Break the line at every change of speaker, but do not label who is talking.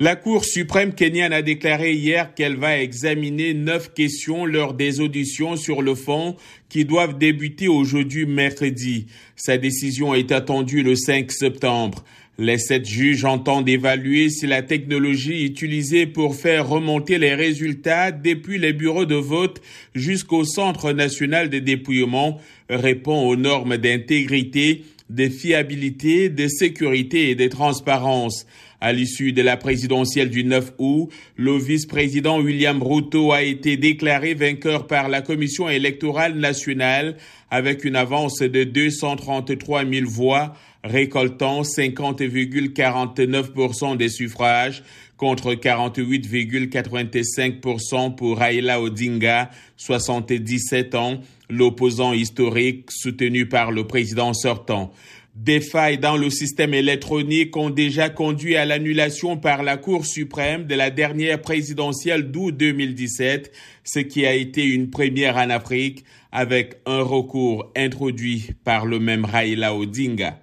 La Cour suprême kenyane a déclaré hier qu'elle va examiner neuf questions lors des auditions sur le fond qui doivent débuter aujourd'hui mercredi. Sa décision est attendue le 5 septembre. Les sept juges entendent évaluer si la technologie utilisée pour faire remonter les résultats depuis les bureaux de vote jusqu'au Centre national de dépouillement répond aux normes d'intégrité de fiabilité, de sécurité et de transparence. À l'issue de la présidentielle du 9 août, le vice-président William Ruto a été déclaré vainqueur par la Commission électorale nationale avec une avance de 233 000 voix, récoltant 50,49% des suffrages contre 48,85% pour Raila Odinga, 77 ans, l'opposant historique soutenu par le président sortant. Des failles dans le système électronique ont déjà conduit à l'annulation par la Cour suprême de la dernière présidentielle d'août 2017, ce qui a été une première en Afrique avec un recours introduit par le même Raila Odinga.